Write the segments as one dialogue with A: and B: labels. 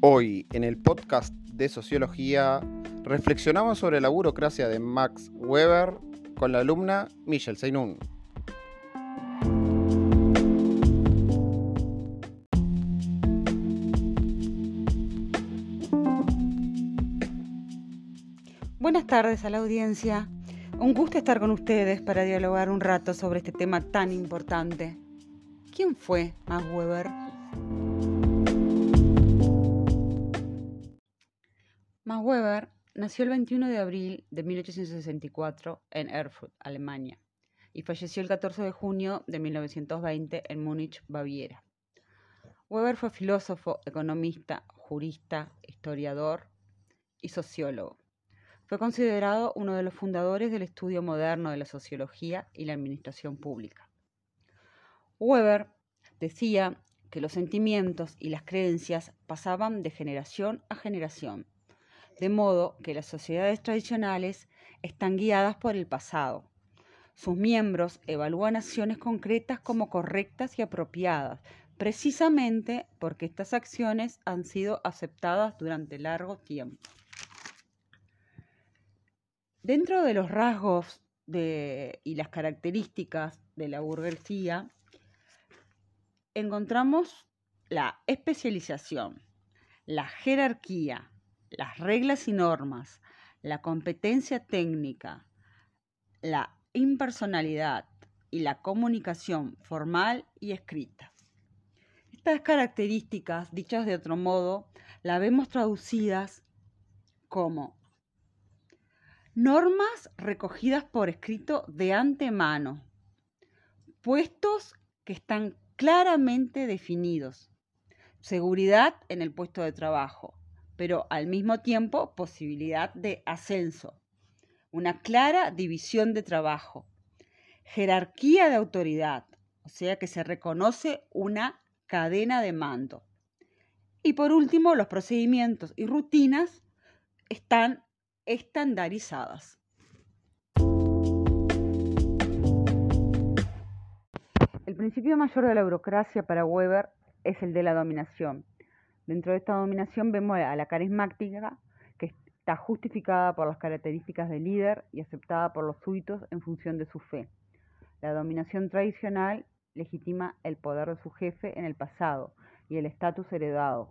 A: Hoy, en el podcast de Sociología, reflexionamos sobre la burocracia de Max Weber con la alumna Michelle Seinun.
B: Buenas tardes a la audiencia. Un gusto estar con ustedes para dialogar un rato sobre este tema tan importante. ¿Quién fue Max Weber? Max Weber nació el 21 de abril de 1864 en Erfurt, Alemania, y falleció el 14 de junio de 1920 en Múnich, Baviera. Weber fue filósofo, economista, jurista, historiador y sociólogo. Fue considerado uno de los fundadores del estudio moderno de la sociología y la administración pública. Weber decía que los sentimientos y las creencias pasaban de generación a generación de modo que las sociedades tradicionales están guiadas por el pasado. Sus miembros evalúan acciones concretas como correctas y apropiadas, precisamente porque estas acciones han sido aceptadas durante largo tiempo. Dentro de los rasgos y las características de la burguesía, encontramos la especialización, la jerarquía, las reglas y normas, la competencia técnica, la impersonalidad y la comunicación formal y escrita. Estas características, dichas de otro modo, las vemos traducidas como normas recogidas por escrito de antemano, puestos que están claramente definidos, seguridad en el puesto de trabajo, pero al mismo tiempo posibilidad de ascenso, una clara división de trabajo, jerarquía de autoridad, o sea que se reconoce una cadena de mando. Y por último, los procedimientos y rutinas están estandarizadas. El principio mayor de la burocracia para Weber es el de la dominación. Dentro de esta dominación vemos a la carismática, que está justificada por las características del líder y aceptada por los súbitos en función de su fe. La dominación tradicional legitima el poder de su jefe en el pasado y el estatus heredado,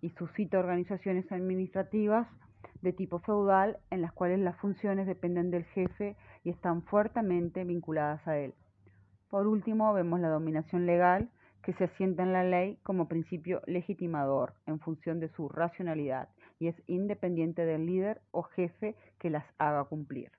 B: y suscita organizaciones administrativas de tipo feudal en las cuales las funciones dependen del jefe y están fuertemente vinculadas a él. Por último, vemos la dominación legal, que se asienta en la ley como principio legitimador en función de su racionalidad y es independiente del líder o jefe que las haga cumplir.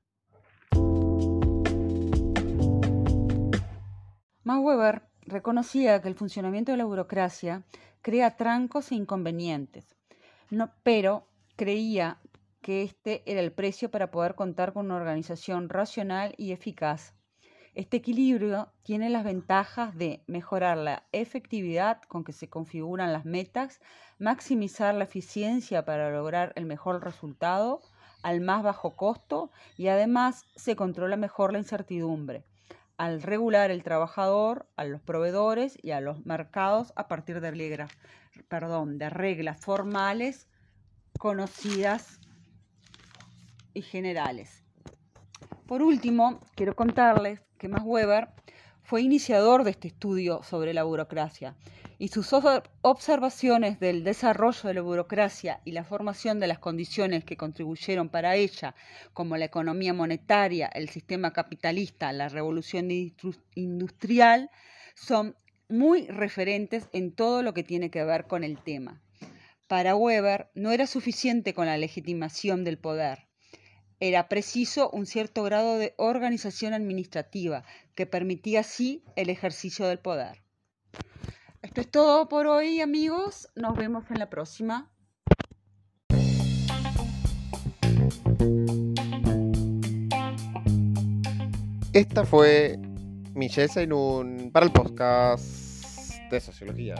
B: Max Weber reconocía que el funcionamiento de la burocracia crea trancos e inconvenientes, pero creía que este era el precio para poder contar con una organización racional y eficaz este equilibrio tiene las ventajas de mejorar la efectividad con que se configuran las metas, maximizar la eficiencia para lograr el mejor resultado al más bajo costo y además se controla mejor la incertidumbre al regular el trabajador, a los proveedores y a los mercados a partir de reglas, perdón, de reglas formales conocidas y generales. Por último, quiero contarles que Max Weber fue iniciador de este estudio sobre la burocracia y sus observaciones del desarrollo de la burocracia y la formación de las condiciones que contribuyeron para ella, como la economía monetaria, el sistema capitalista, la revolución industrial, son muy referentes en todo lo que tiene que ver con el tema. Para Weber no era suficiente con la legitimación del poder, era preciso un cierto grado de organización administrativa que permitía así el ejercicio del poder. Esto es todo por hoy amigos, nos vemos en la próxima.
A: Esta fue Michelle Seinun para el podcast de Sociología.